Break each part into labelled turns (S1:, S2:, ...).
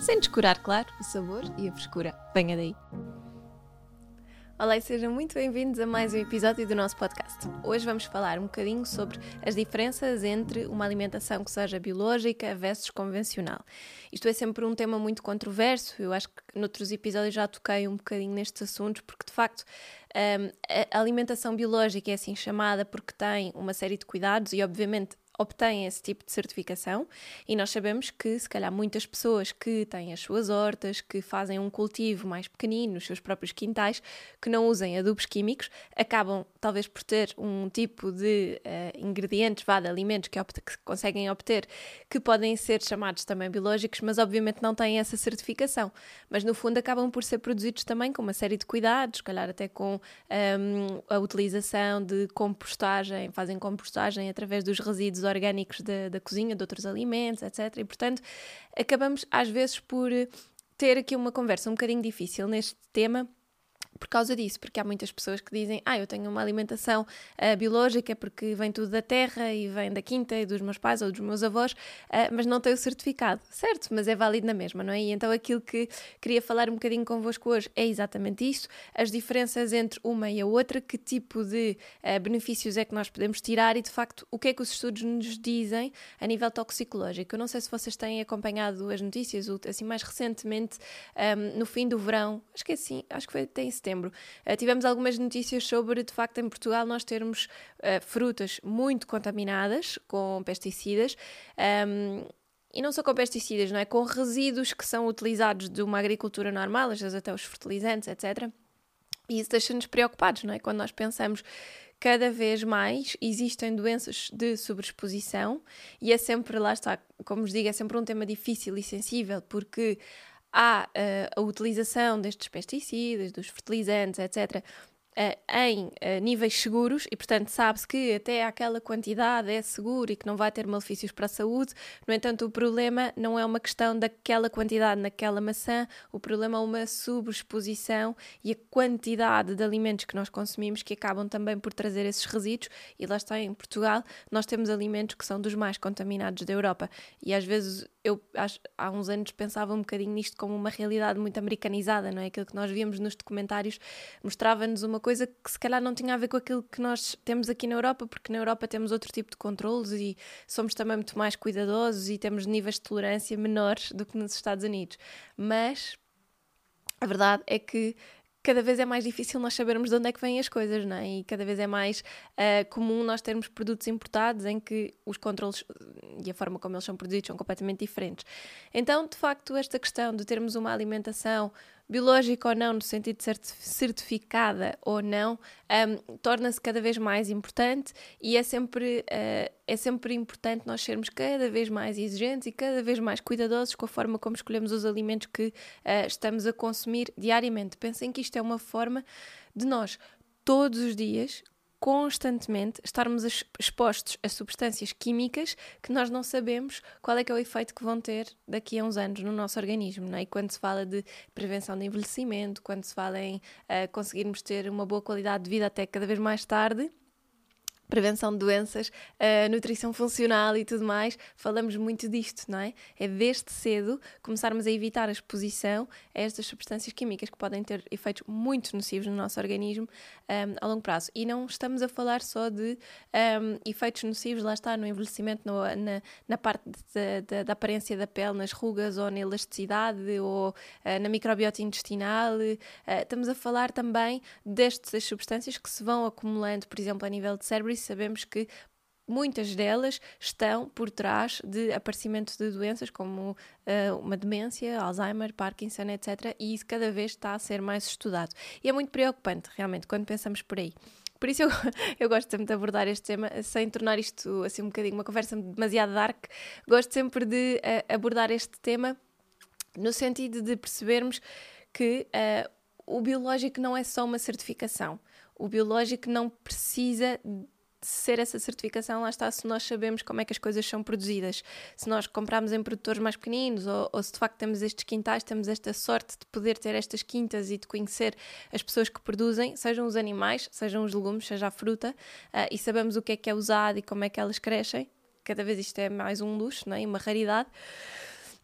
S1: sem descurar, claro, o sabor e a frescura. Venha daí! Olá e sejam muito bem-vindos a mais um episódio do nosso podcast. Hoje vamos falar um bocadinho sobre as diferenças entre uma alimentação que seja biológica versus convencional. Isto é sempre um tema muito controverso, eu acho que noutros episódios já toquei um bocadinho nestes assuntos, porque de facto hum, a alimentação biológica é assim chamada porque tem uma série de cuidados e obviamente obtêm esse tipo de certificação e nós sabemos que, se calhar, muitas pessoas que têm as suas hortas, que fazem um cultivo mais pequenino nos seus próprios quintais, que não usem adubos químicos, acabam talvez por ter um tipo de uh, ingredientes, vá, de alimentos que, que conseguem obter, que podem ser chamados também biológicos, mas obviamente não têm essa certificação. Mas no fundo acabam por ser produzidos também com uma série de cuidados, se calhar até com um, ehm, a utilização de compostagem, fazem compostagem através dos resíduos orgânicos da, da cozinha, de outros alimentos, etc. E, portanto, acabamos às vezes por ter aqui uma conversa um bocadinho difícil neste tema por causa disso, porque há muitas pessoas que dizem, ah, eu tenho uma alimentação uh, biológica porque vem tudo da terra e vem da quinta e dos meus pais ou dos meus avós, uh, mas não tenho certificado, certo? Mas é válido na mesma, não é? E então aquilo que queria falar um bocadinho convosco hoje é exatamente isso, as diferenças entre uma e a outra, que tipo de uh, benefícios é que nós podemos tirar e de facto o que é que os estudos nos dizem a nível toxicológico. Eu não sei se vocês têm acompanhado as notícias, assim mais recentemente, um, no fim do verão, acho que é assim, acho que foi até em setembro, uh, tivemos algumas notícias sobre, de facto, em Portugal nós termos uh, frutas muito contaminadas com pesticidas. Um, e não só com pesticidas, não é? Com resíduos que são utilizados de uma agricultura normal, às vezes até os fertilizantes, etc. E isso deixa-nos preocupados, não é? Quando nós pensamos cada vez mais existem doenças de sobreexposição e é sempre, lá está, como vos digo, é sempre um tema difícil e sensível porque há uh, a utilização destes pesticidas, dos fertilizantes, etc., uh, em uh, níveis seguros e, portanto, sabe-se que até aquela quantidade é seguro e que não vai ter malefícios para a saúde. No entanto, o problema não é uma questão daquela quantidade naquela maçã, o problema é uma subexposição e a quantidade de alimentos que nós consumimos que acabam também por trazer esses resíduos. E lá está, em Portugal, nós temos alimentos que são dos mais contaminados da Europa e às vezes eu há uns anos pensava um bocadinho nisto como uma realidade muito americanizada, não é? Aquilo que nós víamos nos documentários mostrava-nos uma coisa que se calhar não tinha a ver com aquilo que nós temos aqui na Europa, porque na Europa temos outro tipo de controles e somos também muito mais cuidadosos e temos níveis de tolerância menores do que nos Estados Unidos. Mas a verdade é que cada vez é mais difícil nós sabermos de onde é que vêm as coisas, não é? E cada vez é mais uh, comum nós termos produtos importados em que os controles e a forma como eles são produzidos são completamente diferentes. Então, de facto, esta questão de termos uma alimentação biológica ou não, no sentido de ser certificada ou não, um, torna-se cada vez mais importante e é sempre, uh, é sempre importante nós sermos cada vez mais exigentes e cada vez mais cuidadosos com a forma como escolhemos os alimentos que uh, estamos a consumir diariamente. Pensem que isto é uma forma de nós, todos os dias, constantemente estarmos expostos a substâncias químicas que nós não sabemos qual é que é o efeito que vão ter daqui a uns anos no nosso organismo, não é? E quando se fala de prevenção de envelhecimento, quando se fala em uh, conseguirmos ter uma boa qualidade de vida até cada vez mais tarde, prevenção de doenças, uh, nutrição funcional e tudo mais, falamos muito disto, não é? É desde cedo começarmos a evitar a exposição a estas substâncias químicas que podem ter efeitos muito nocivos no nosso organismo um, ehm, a longo prazo. E não estamos a falar só de um, ehm, efeitos nocivos, lá está, no envelhecimento, no, na, na parte da aparência da pele, nas rugas ou na elasticidade ou uh, na microbiota intestinal. Uh, estamos a falar também destas substâncias que se vão acumulando, por exemplo, a nível de cérebro isso sabemos que muitas delas estão por trás de aparecimento de doenças como uh, uma demência, Alzheimer, Parkinson, etc. E isso cada vez está a ser mais estudado. E é muito preocupante, realmente, quando pensamos por aí. Por isso eu, eu gosto sempre de abordar este tema sem tornar isto assim um bocadinho uma conversa demasiado dark. Gosto sempre de uh, abordar este tema no sentido de percebermos que uh, o biológico não é só uma certificação. O biológico não precisa ser essa certificação, lá está, se nós sabemos como é que as coisas são produzidas. Se nós comprarmos em produtores mais pequeninos, ou, ou, se de facto temos estes quintais, temos esta sorte de poder ter estas quintas e de conhecer as pessoas que produzem, sejam os animais, sejam os legumes, seja a fruta, uh, e sabemos o que é que é usado e como é que elas crescem. Cada vez isto é mais um luxo, não é? uma raridade.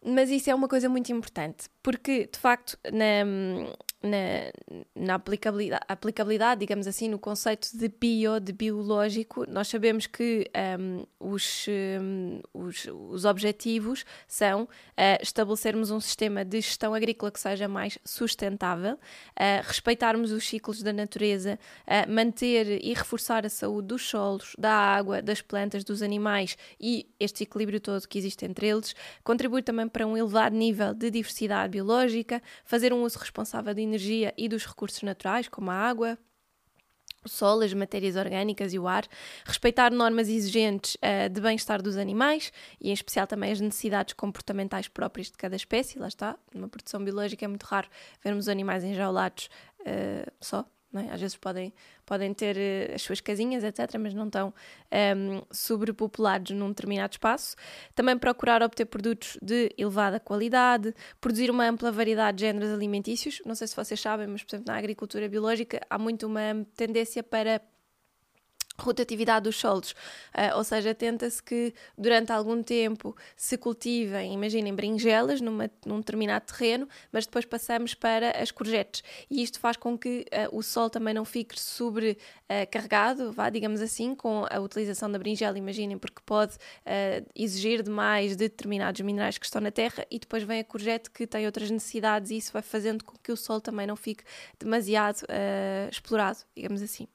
S1: Mas isso é uma coisa muito importante, porque de facto, na, na, na aplicabilidade, aplicabilidade, digamos assim, no conceito de bio, de biológico, nós sabemos que um, os, um, os, os, objetivos são uh, estabelecermos um sistema de gestão agrícola que seja mais sustentável, uh, respeitarmos os ciclos da natureza, uh, manter e reforçar a saúde dos solos, da água, das plantas, dos animais e este equilíbrio todo que existe entre eles, contribuir também para um elevado nível de diversidade biológica, fazer um uso responsável de energia e dos recursos naturais, como a água, o sol, as matérias orgânicas e o ar, respeitar normas exigentes uh, de bem-estar dos animais e, em especial, também as necessidades comportamentais próprias de cada espécie. Lá está, numa produção biológica é muito raro vermos animais enjaulados uh, só, é? Às vezes podem, podem ter uh, as suas casinhas, etc., mas não estão um, ehm, sobrepopulados num determinado espaço. Também procurar obter produtos de elevada qualidade, produzir uma ampla variedade de géneros alimentícios. Não sei se vocês sabem, mas, por exemplo, na agricultura biológica há muito uma tendência para rotatividade dos solos, uh, ou seja, tenta-se que durante algum tempo se cultivem, imaginem, berinjelas numa, num determinado terreno, mas depois passamos para as courgettes e isto faz com que uh, o sol também não fique sobrecarregado, uh, vá, digamos assim, com a utilização da berinjela, imaginem, porque pode exigir demais de determinados minerais que estão na terra e depois vem a courgette que tem outras necessidades e isso vai fazendo com que o sol também não fique demasiado explorado, digamos assim.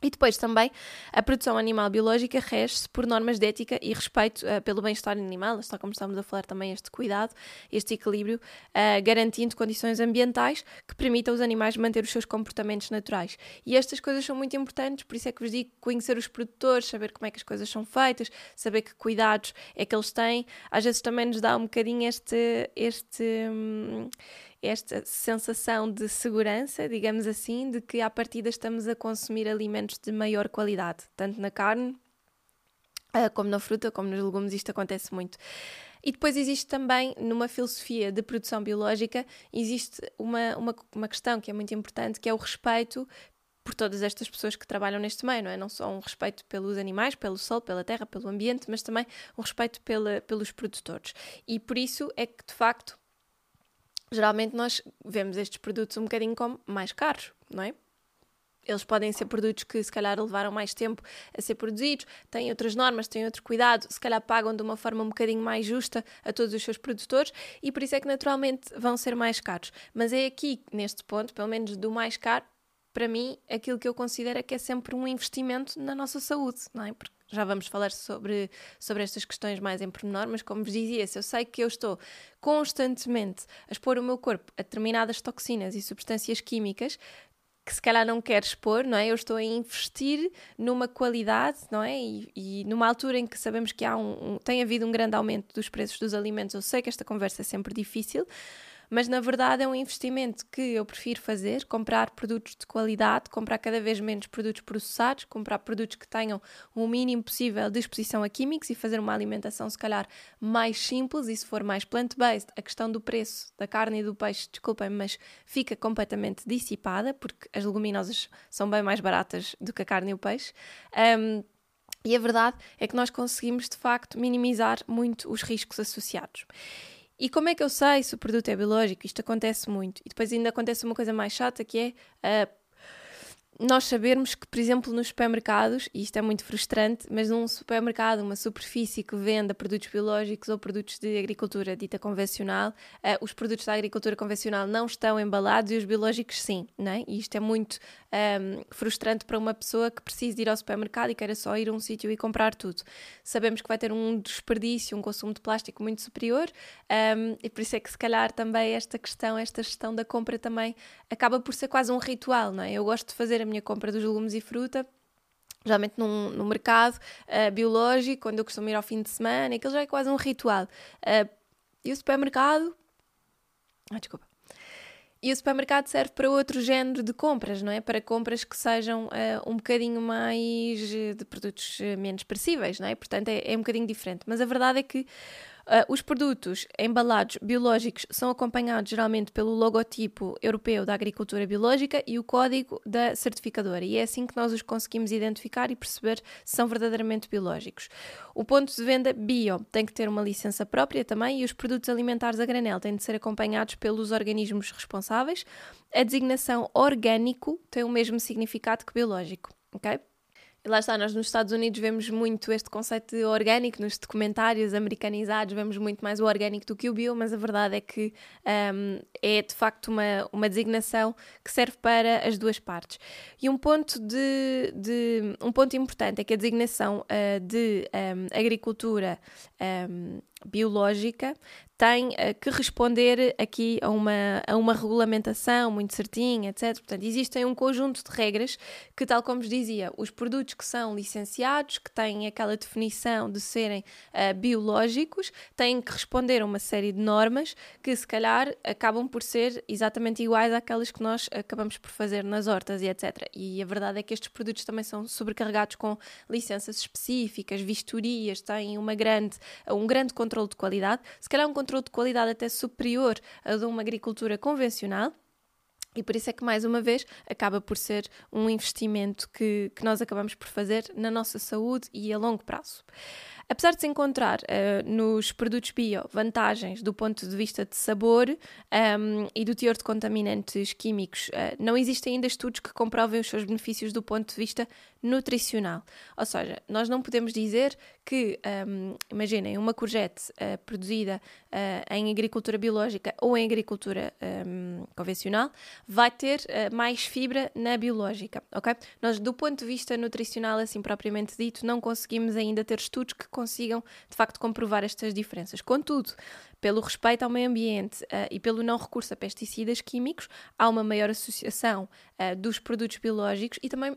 S1: E depois também a produção animal biológica rege-se por normas de ética e respeito uh, pelo bem-estar animal, está como estamos a falar também este cuidado, este equilíbrio, uh, garantindo condições ambientais que permitam aos animais manter os seus comportamentos naturais. E estas coisas são muito importantes, por isso é que vos digo conhecer os produtores, saber como é que as coisas são feitas, saber que cuidados é que eles têm. Às vezes também nos dá um bocadinho este. este hum, esta sensação de segurança, digamos assim, de que à partida estamos a consumir alimentos de maior qualidade, tanto na carne ah, como na fruta, como nos legumes, isto acontece muito. E depois existe também, numa filosofia de produção biológica, existe uma, uma, uma questão que é muito importante, que é o respeito por todas estas pessoas que trabalham neste meio, não é? Não só um respeito pelos animais, pelo sol, pela terra, pelo ambiente, mas também um respeito pela, pelos produtores. E por isso é que, de facto, geralmente nós vemos estes produtos um bocadinho como mais caros, não é? Eles podem ser produtos que se calhar levaram mais tempo a ser produzidos, têm outras normas, têm outro cuidado, se calhar pagam de uma forma um bocadinho mais justa a todos os seus produtores e por isso é que naturalmente vão ser mais caros. Mas é aqui, neste ponto, pelo menos do mais caro, para mim, aquilo que eu considero é que é sempre um investimento na nossa saúde, não é? Porque já vamos falar sobre, sobre estas questões mais em pormenor, mas como vos dizia, se eu sei que eu estou constantemente a expor o meu corpo a determinadas toxinas e substâncias químicas, que se calhar não quero expor, não é? Eu estou a investir numa qualidade, não é? E, e numa altura em que sabemos que há um, um, tem havido um grande aumento dos preços dos alimentos, eu sei que esta conversa é sempre difícil, mas na verdade é um investimento que eu prefiro fazer, comprar produtos de qualidade, comprar cada vez menos produtos processados, comprar produtos que tenham o mínimo possível de exposição a químicos e fazer uma alimentação se calhar mais simples e se for mais plant-based, a questão do preço da carne e do peixe, desculpem, mas fica completamente dissipada porque as leguminosas são bem mais baratas do que a carne e o peixe. Um, e a verdade é que nós conseguimos de facto minimizar muito os riscos associados. E como é que eu sei se o produto é biológico? Isto acontece muito. E depois ainda acontece uma coisa mais chata que é uh, nós sabermos que, por exemplo, nos supermercados, e isto é muito frustrante, mas num supermercado, uma superfície que venda produtos biológicos ou produtos de agricultura dita convencional, uh, os produtos da agricultura convencional não estão embalados e os biológicos sim, não é? E isto é muito um, ehm, frustrante para uma pessoa que precisa ir ao supermercado e queira só ir a um sítio e comprar tudo. Sabemos que vai ter um desperdício, um consumo de plástico muito superior um, ehm, e por isso é que se calhar também esta questão, esta gestão da compra também acaba por ser quase um ritual, não é? Eu gosto de fazer a minha compra dos legumes e fruta geralmente num, num mercado uh, biológico, quando eu costumo ir ao fim de semana, aquilo já é quase um ritual. Uh, E o supermercado. Ah, desculpa. E o supermercado serve para outro género de compras, não é? Para compras que sejam uh, um bocadinho mais de produtos menos perecíveis, não é? Portanto, é, é um bocadinho diferente. Mas a verdade é que Uh, os produtos embalados biológicos são acompanhados geralmente pelo logotipo europeu da agricultura biológica e o código da certificadora, e é assim que nós os conseguimos identificar e perceber se são verdadeiramente biológicos. O ponto de venda bio tem que ter uma licença própria também, e os produtos alimentares a granel têm de ser acompanhados pelos organismos responsáveis. A designação orgânico tem o mesmo significado que biológico, ok? Lá está, nós nos Estados Unidos vemos muito este conceito de orgânico, nos documentários americanizados vemos muito mais o orgânico do que o bio, mas a verdade é que um, é de facto uma, uma designação que serve para as duas partes. E um ponto, de, de um ponto importante é que a designação uh, de um, agricultura um, biológica tem uh, que responder aqui a uma, a uma regulamentação muito certinha, etc. Portanto, existem um conjunto de regras que, tal como vos dizia, os produtos que são licenciados, que têm aquela definição de serem uh, biológicos, têm que responder a uma série de normas que, se calhar, acabam por ser exatamente iguais àquelas que nós acabamos por fazer nas hortas e etc. E a verdade é que estes produtos também são sobrecarregados com licenças específicas, vistorias, têm uma grande, um grande controle de qualidade, se calhar um controle de qualidade até superior a de uma agricultura convencional. E por isso é que, mais uma vez, acaba por ser um investimento que, que nós acabamos por fazer na nossa saúde e a longo prazo. Apesar de se encontrar uh, nos produtos bio vantagens do ponto de vista de sabor um, ehm, e do teor de contaminantes químicos, uh, não existem ainda estudos que comprovem os seus benefícios do ponto de vista nutricional. Ou seja, nós não podemos dizer que, um, imaginem, uma courgette uh, produzida em agricultura biológica ou em agricultura um, convencional vai ter mais fibra na biológica, ok? Nós, do ponto de vista nutricional, assim propriamente dito, não conseguimos ainda ter estudos que consigam, de facto, comprovar estas diferenças. Contudo, pelo respeito ao meio ambiente uh, e pelo não recurso a pesticidas químicos, há uma maior associação uh, dos produtos biológicos e também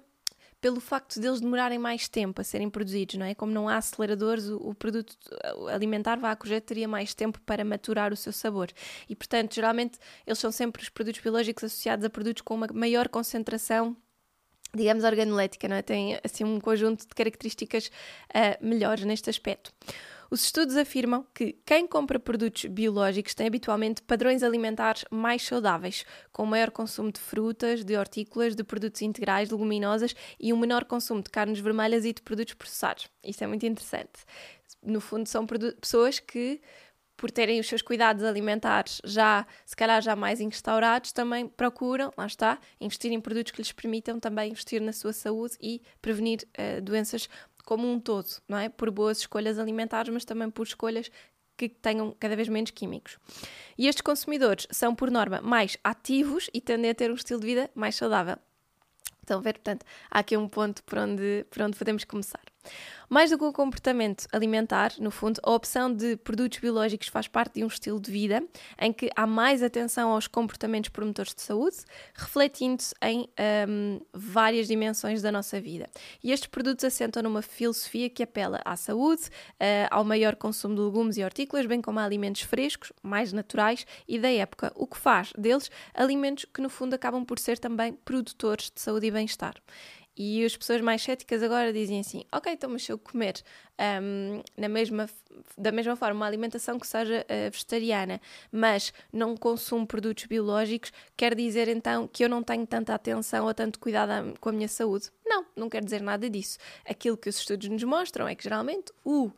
S1: pelo facto de eles demorarem mais tempo a serem produzidos, não é? Como não há aceleradores, o, o produto alimentar, vá, courgette teria mais tempo para maturar o seu sabor. E, portanto, geralmente, eles são sempre os produtos biológicos associados a produtos com uma maior concentração digamos, organolética, não é? Tem, assim, um conjunto de características uh, melhores neste aspecto. Os estudos afirmam que quem compra produtos biológicos tem habitualmente padrões alimentares mais saudáveis, com maior consumo de frutas, de hortícolas, de produtos integrais, leguminosas e um menor consumo de carnes vermelhas e de produtos processados. Isto é muito interessante. No fundo, são pessoas que por terem os seus cuidados alimentares já, se calhar, já mais instaurados, também procuram, lá está, investir em produtos que lhes permitam também investir na sua saúde e prevenir uh, doenças como um todo, não é? Por boas escolhas alimentares, mas também por escolhas que tenham cada vez menos químicos. E estes consumidores são, por norma, mais ativos e tendem a ter um estilo de vida mais saudável. Estão a ver? Portanto, há aqui um ponto por onde, por onde podemos começar. Mais do que o comportamento alimentar, no fundo, a opção de produtos biológicos faz parte de um estilo de vida em que há mais atenção aos comportamentos promotores de saúde, refletindo-se em um, várias dimensões da nossa vida. E estes produtos assentam numa filosofia que apela à saúde, uh, ao maior consumo de legumes e hortícolas, bem como a alimentos frescos, mais naturais e da época, o que faz deles alimentos que, no fundo, acabam por ser também produtores de saúde e bem-estar. E as pessoas mais céticas agora dizem assim: ok, então, mas se eu comer um, na mesma, da mesma forma uma alimentação que seja uh, vegetariana, mas não consumo produtos biológicos, quer dizer então que eu não tenho tanta atenção ou tanto cuidado com a minha saúde? Não, não quer dizer nada disso. Aquilo que os estudos nos mostram é que geralmente o uh,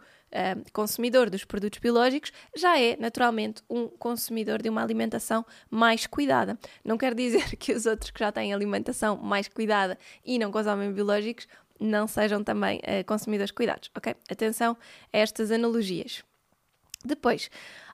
S1: consumidor dos produtos biológicos já é naturalmente um consumidor de uma alimentação mais cuidada. Não quer dizer que os outros que já têm alimentação mais cuidada e não consomem biológicos não sejam também uh, consumidores cuidados, ok? Atenção a estas analogias. Depois,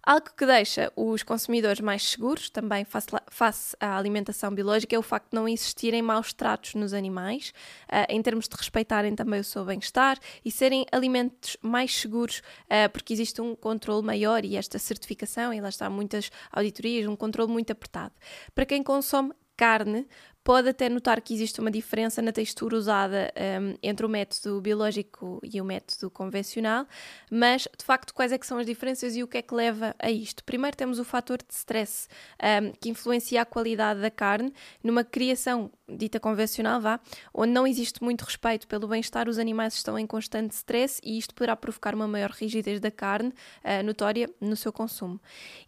S1: Algo que deixa os consumidores mais seguros, também face, à alimentação biológica, é o facto de não existirem maus tratos nos animais, uh, em termos de respeitarem também o seu bem-estar e serem alimentos mais seguros, uh, porque existe um controle maior e esta certificação, e lá está muitas auditorias, um controle muito apertado. Para quem consome carne, pode até notar que existe uma diferença na textura usada um, entre o método biológico e o método convencional, mas de facto quais é que são as diferenças e o que é que leva a isto? Primeiro temos o fator de stress um, que influencia a qualidade da carne numa criação dita convencional, vá, onde não existe muito respeito pelo bem-estar, os animais estão em constante stress e isto poderá provocar uma maior rigidez da carne, uh, notória no seu consumo.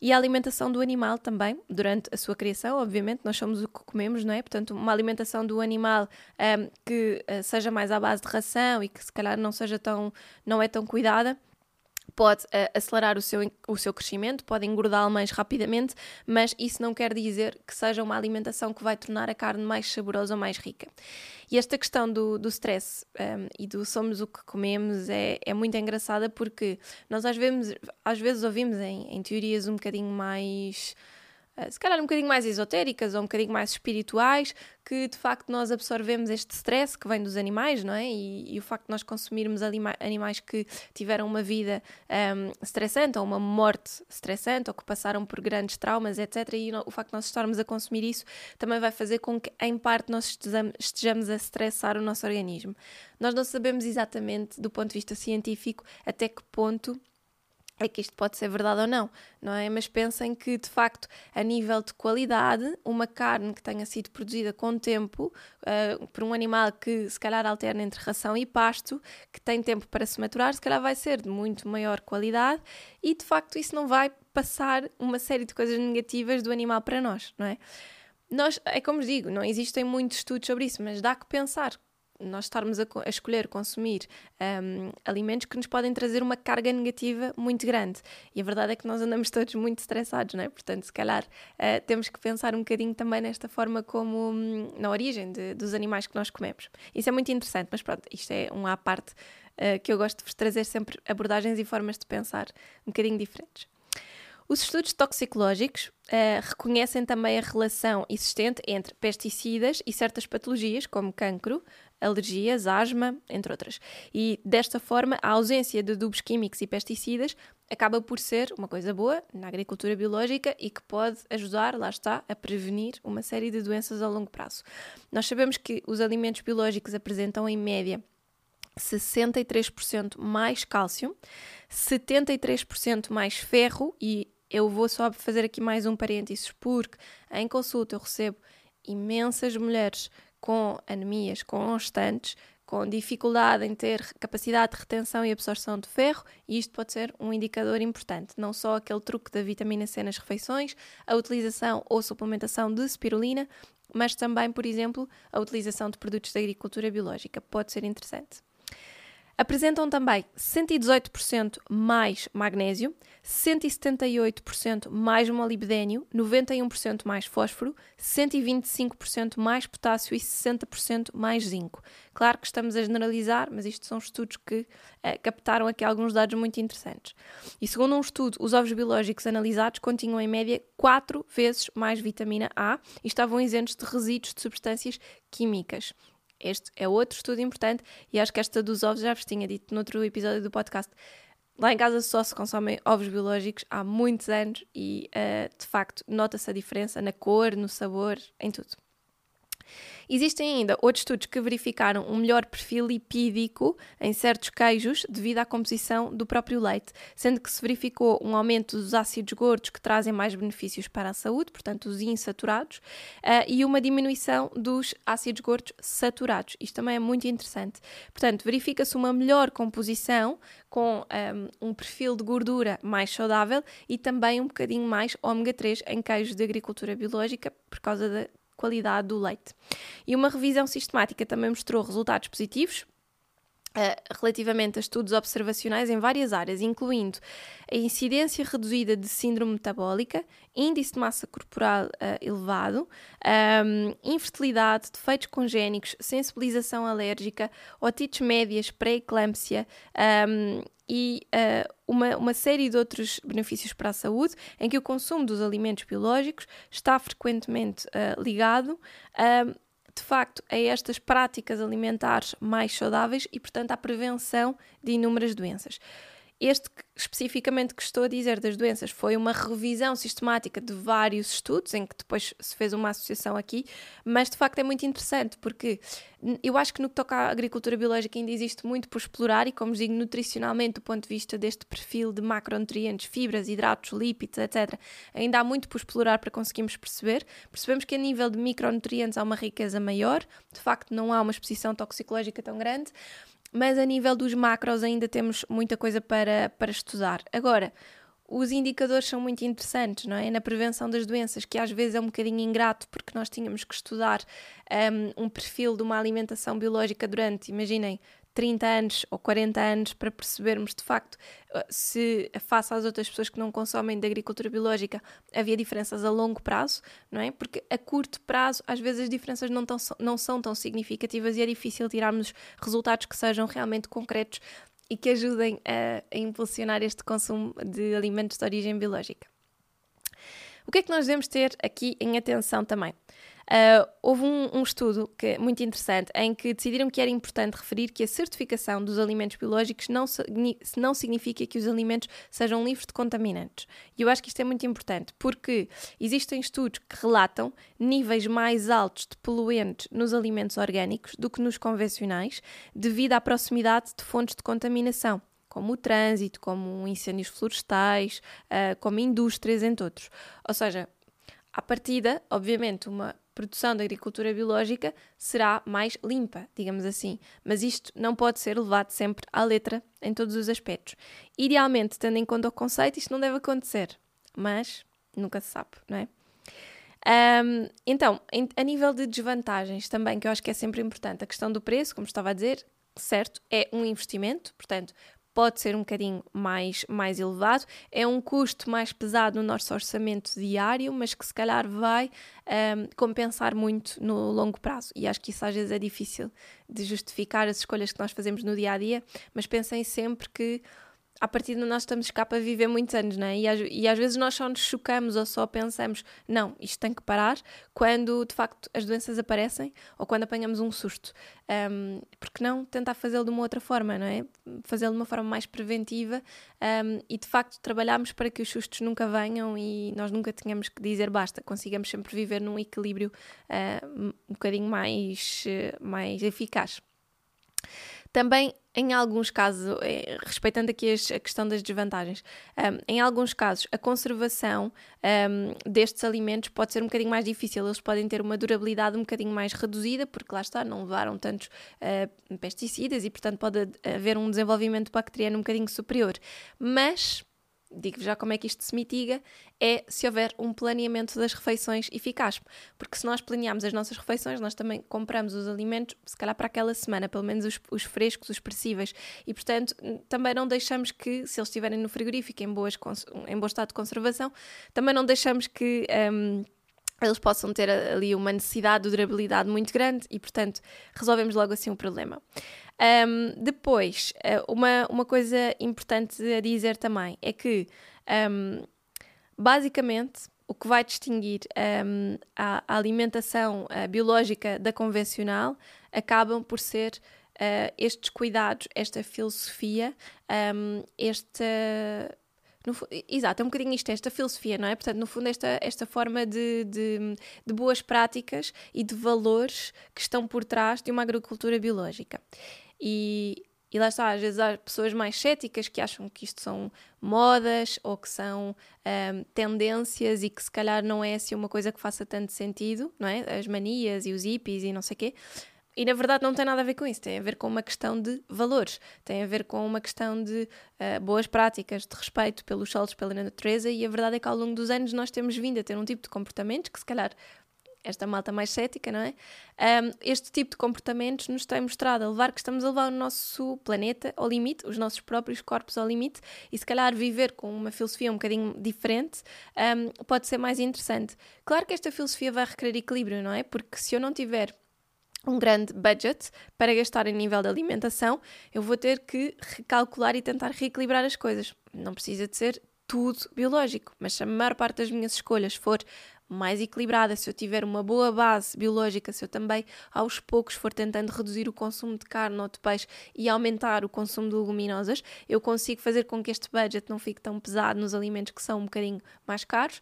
S1: E a alimentação do animal também, durante a sua criação, obviamente, nós somos o que comemos, não é? Portanto, uma alimentação do animal um, que uh, seja mais à base de ração e que se calhar não seja tão, não é tão cuidada, pode uh, acelerar o seu, o seu crescimento, pode engordá-lo mais rapidamente, mas isso não quer dizer que seja uma alimentação que vai tornar a carne mais saborosa ou mais rica. E esta questão do, do stress um, ehm, e do somos o que comemos é, é muito engraçada porque nós às vezes, às vezes ouvimos em, em teorias um bocadinho mais se calhar um bocadinho mais esotéricas ou um bocadinho mais espirituais, que de facto nós absorvemos este stress que vem dos animais, não é? E, e o facto de nós consumirmos animais que tiveram uma vida um, ehm, estressante ou uma morte estressante ou que passaram por grandes traumas, etc. E o facto de nós estarmos a consumir isso também vai fazer com que, em parte, nós estejamos a estressar o nosso organismo. Nós não sabemos exatamente, do ponto de vista científico, até que ponto é que isto pode ser verdade ou não, não é? Mas pensem que, de facto, a nível de qualidade, uma carne que tenha sido produzida com tempo, uh, por um animal que se calhar alterna entre ração e pasto, que tem tempo para se maturar, se calhar vai ser de muito maior qualidade e, de facto, isso não vai passar uma série de coisas negativas do animal para nós, não é? Nós, é como digo, não existem muitos estudos sobre isso, mas dá que pensar nós estarmos a, a escolher consumir um, alimentos que nos podem trazer uma carga negativa muito grande. E a verdade é que nós andamos todos muito estressados, não é? Portanto, se calhar uh, temos que pensar um bocadinho também nesta forma como um, na origem de, dos animais que nós comemos. Isso é muito interessante, mas pronto, isto é um à parte uh, que eu gosto de vos trazer sempre abordagens e formas de pensar um bocadinho diferentes. Os estudos toxicológicos uh, reconhecem também a relação existente entre pesticidas e certas patologias, como cancro, alergias, asma, entre outras. E desta forma, a ausência de adubos químicos e pesticidas acaba por ser uma coisa boa na agricultura biológica e que pode ajudar, lá está, a prevenir uma série de doenças a longo prazo. Nós sabemos que os alimentos biológicos apresentam, em média, 63% mais cálcio, 73% mais ferro e eu vou só fazer aqui mais um parênteses porque em consulta eu recebo imensas mulheres com anemias constantes, com dificuldade em ter capacidade de retenção e absorção de ferro, e isto pode ser um indicador importante. Não só aquele truque da vitamina C nas refeições, a utilização ou suplementação de spirulina, mas também, por exemplo, a utilização de produtos de agricultura biológica pode ser interessante. Apresentam também 118% mais magnésio, 178% mais molibdênio, 91% mais fósforo, 125% mais potássio e 60% mais zinco. Claro que estamos a generalizar, mas isto são estudos que eh, captaram aqui alguns dados muito interessantes. E segundo um estudo, os ovos biológicos analisados continham em média 4 vezes mais vitamina A e estavam isentos de resíduos de substâncias químicas. Este é outro estudo importante e acho que esta dos ovos já vos tinha dito noutro episódio do podcast. Lá em casa só se consomem ovos biológicos há muitos anos e, uh, de facto, nota-se a diferença na cor, no sabor, em tudo. Existem ainda outros estudos que verificaram um melhor perfil lipídico em certos queijos devido à composição do próprio leite, sendo que se verificou um aumento dos ácidos gordos que trazem mais benefícios para a saúde, portanto os insaturados, uh, e uma diminuição dos ácidos gordos saturados. Isto também é muito interessante. Portanto, verifica-se uma melhor composição com um, ehm, um perfil de gordura mais saudável e também um bocadinho mais ômega 3 em queijos de agricultura biológica por causa da qualidade do leite. E uma revisão sistemática também mostrou resultados positivos Uh, relativamente a estudos observacionais em várias áreas, incluindo a incidência reduzida de síndrome metabólica, índice de massa corporal uh, elevado, um, infertilidade, defeitos congénicos, sensibilização alérgica, otites médias, pré-eclâmpsia um, e uh, uma, uma série de outros benefícios para a saúde, em que o consumo dos alimentos biológicos está frequentemente ligado a de facto a estas práticas alimentares mais saudáveis e, portanto, à prevenção de inúmeras doenças. Este especificamente que estou a dizer das doenças foi uma revisão sistemática de vários estudos, em que depois se fez uma associação aqui, mas de facto é muito interessante, porque eu acho que no que toca à agricultura biológica ainda existe muito por explorar, e como digo, nutricionalmente, do ponto de vista deste perfil de macronutrientes, fibras, hidratos, lípidos, etc., ainda há muito por explorar para conseguirmos perceber. Percebemos que a nível de micronutrientes há uma riqueza maior, de facto não há uma exposição toxicológica tão grande, mas a nível dos macros ainda temos muita coisa para, para estudar. Agora, os indicadores são muito interessantes, não é? Na prevenção das doenças, que às vezes é um bocadinho ingrato, porque nós tínhamos que estudar um, um perfil de uma alimentação biológica durante, imaginem, 30 anos ou 40 anos para percebermos de facto uh, se, face às outras pessoas que não consomem de agricultura biológica, havia diferenças a longo prazo, não é? Porque a curto prazo, às vezes, as diferenças não, tão, não são tão significativas e é difícil tirarmos resultados que sejam realmente concretos e que ajudem a, a impulsionar este consumo de alimentos de origem biológica. O que é que nós devemos ter aqui em atenção também? Uh, houve um, um, estudo que é muito interessante em que decidiram que era importante referir que a certificação dos alimentos biológicos não, não significa que os alimentos sejam livres de contaminantes. E eu acho que isto é muito importante porque existem estudos que relatam níveis mais altos de poluentes nos alimentos orgânicos do que nos convencionais devido à proximidade de fontes de contaminação como o trânsito, como incêndios florestais, uh, como indústrias, entre outros. Ou seja, à partida, obviamente, uma produção de agricultura biológica será mais limpa, digamos assim, mas isto não pode ser levado sempre à letra em todos os aspectos. Idealmente, tendo em conta o conceito, isto não deve acontecer, mas nunca se sabe, não é? Um, então, em, a nível de desvantagens também, que eu acho que é sempre importante, a questão do preço, como estava a dizer, certo, é um investimento, portanto, pode ser um bocadinho mais, mais elevado. É um custo mais pesado no nosso orçamento diário, mas que se calhar vai um, compensar muito no longo prazo. E acho que isso às vezes é difícil de justificar as escolhas que nós fazemos no dia a dia, mas pensem sempre que a partir de nós estamos cá para viver muitos anos, não é? E às, e às vezes nós só nos chocamos ou só pensamos, não, isto tem que parar, quando de facto as doenças aparecem ou quando apanhamos um susto. Um, porque não tentar fazê-lo de uma outra forma, não é? Fazê-lo de uma forma mais preventiva um, e de facto trabalharmos para que os sustos nunca venham e nós nunca tenhamos que dizer basta, consigamos sempre viver num equilíbrio uh, um bocadinho mais, uh, mais eficaz. Também, em alguns casos, eh, respeitando aqui a questão das desvantagens, um, em alguns casos a conservação um, destes alimentos pode ser um bocadinho mais difícil. Eles podem ter uma durabilidade um bocadinho mais reduzida, porque lá está, não levaram tantos uh, pesticidas e, portanto, pode haver um desenvolvimento bacteriano um bocadinho superior. Mas digo já como é que isto se mitiga, é se houver um planeamento das refeições eficaz. Porque se nós planearmos as nossas refeições, nós também compramos os alimentos, se calhar para aquela semana, pelo menos os, os frescos, os expressíveis. E, portanto, também não deixamos que, se eles estiverem no frigorífico em, boas, em bom estado de conservação, também não deixamos que. Um, eles possam ter ali uma necessidade de durabilidade muito grande e, portanto, resolvemos logo assim o problema. Um, depois, eh, uma, uma coisa importante a dizer também é que, um, basicamente, o que vai distinguir um, a, a, alimentação a biológica da convencional acabam por ser uh, estes cuidados, esta filosofia, um, exato, é um bocadinho isto, esta filosofia, não é? Portanto, no fundo, esta, esta forma de, de, de boas práticas e de valores que estão por trás de uma agricultura biológica. E, e lá está, às vezes há pessoas mais céticas que acham que isto são modas ou que são um, tendências e que se calhar não é assim uma coisa que faça tanto sentido, não é? As manias e os hippies e não sei o quê. E na verdade não tem nada a ver com isso, tem a ver com uma questão de valores, tem a ver com uma questão de uh, boas práticas, de respeito pelos solos, pela natureza, e a verdade é que ao longo dos anos nós temos vindo a ter um tipo de comportamentos que se calhar esta malta mais cética, não é? Um, este tipo de comportamentos nos tem mostrado a levar que estamos a levar o nosso planeta ao limite, os nossos próprios corpos ao limite, e se calhar viver com uma filosofia um bocadinho diferente um, pode ser mais interessante. Claro que esta filosofia vai requerer equilíbrio, não é? Porque se eu não tiver um grande budget para gastar em nível de alimentação, eu vou ter que recalcular e tentar reequilibrar as coisas. Não precisa de ser tudo biológico, mas se a maior parte das minhas escolhas for mais equilibrada, se eu tiver uma boa base biológica, se eu também aos poucos for tentando reduzir o consumo de carne ou de peixe e aumentar o consumo de leguminosas, eu consigo fazer com que este budget não fique tão pesado nos alimentos que são um bocadinho mais caros,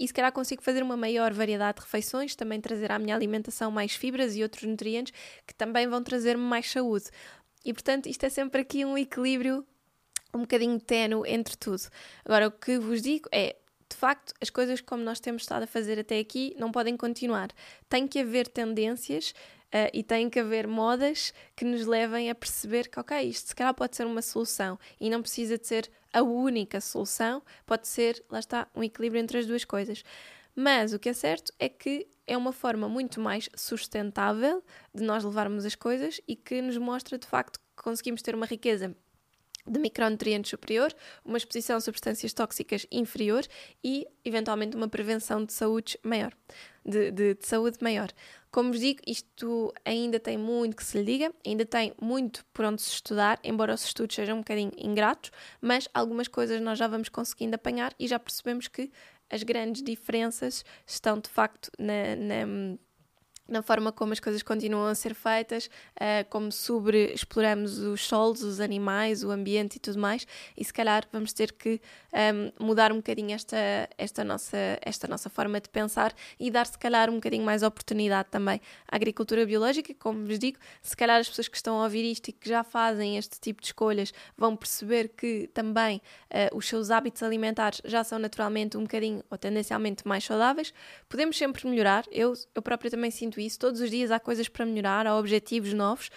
S1: e se calhar consigo fazer uma maior variedade de refeições, também trazer à minha alimentação mais fibras e outros nutrientes que também vão trazer-me mais saúde. E portanto, isto é sempre aqui um equilíbrio um bocadinho ténue entre tudo. Agora, o que vos digo é. De facto, as coisas como nós temos estado a fazer até aqui não podem continuar. Tem que haver tendências Uh, e tem que haver modas que nos levem a perceber que, ok, isto se calhar pode ser uma solução e não precisa de ser a única solução, pode ser, lá está, um equilíbrio entre as duas coisas. Mas o que é certo é que é uma forma muito mais sustentável de nós levarmos as coisas e que nos mostra de facto que conseguimos ter uma riqueza de micronutrientes superior, uma exposição a substâncias tóxicas inferior e, eventualmente, uma prevenção de saúde maior. De, de, de, saúde maior. Como vos digo, isto ainda tem muito que se lhe diga, ainda tem muito por onde se estudar, embora os estudos sejam um bocadinho ingratos, mas algumas coisas nós já vamos conseguindo apanhar e já percebemos que as grandes diferenças estão de facto na, na na forma como as coisas continuam a ser feitas, uh, como sobre exploramos os solos, os animais, o ambiente e tudo mais, e se calhar vamos ter que um, ehm, mudar um bocadinho esta, esta, nossa, esta nossa forma de pensar e dar se calhar um bocadinho mais oportunidade também à agricultura biológica, como vos digo, se calhar as pessoas que estão a ouvir isto e que já fazem este tipo de escolhas vão perceber que também uh, os seus hábitos alimentares já são naturalmente um bocadinho ou tendencialmente mais saudáveis. Podemos sempre melhorar, eu, eu própria também sinto isso. Todos os dias há coisas para melhorar, há objetivos novos,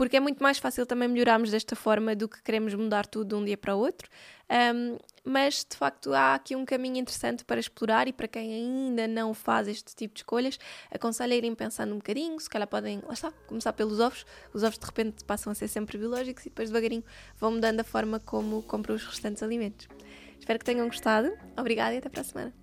S1: porque é muito mais fácil também melhorarmos desta forma do que queremos mudar tudo de um dia para o outro. Um, mas de facto há aqui um caminho interessante para explorar e para quem ainda não faz este tipo de escolhas, aconselho a irem pensando um bocadinho. Se calhar podem, lá está, começar pelos ovos. Os ovos de repente passam a ser sempre biológicos e depois devagarinho vão mudando a forma como compram os restantes alimentos. Espero que tenham gostado. Obrigada e até para a semana.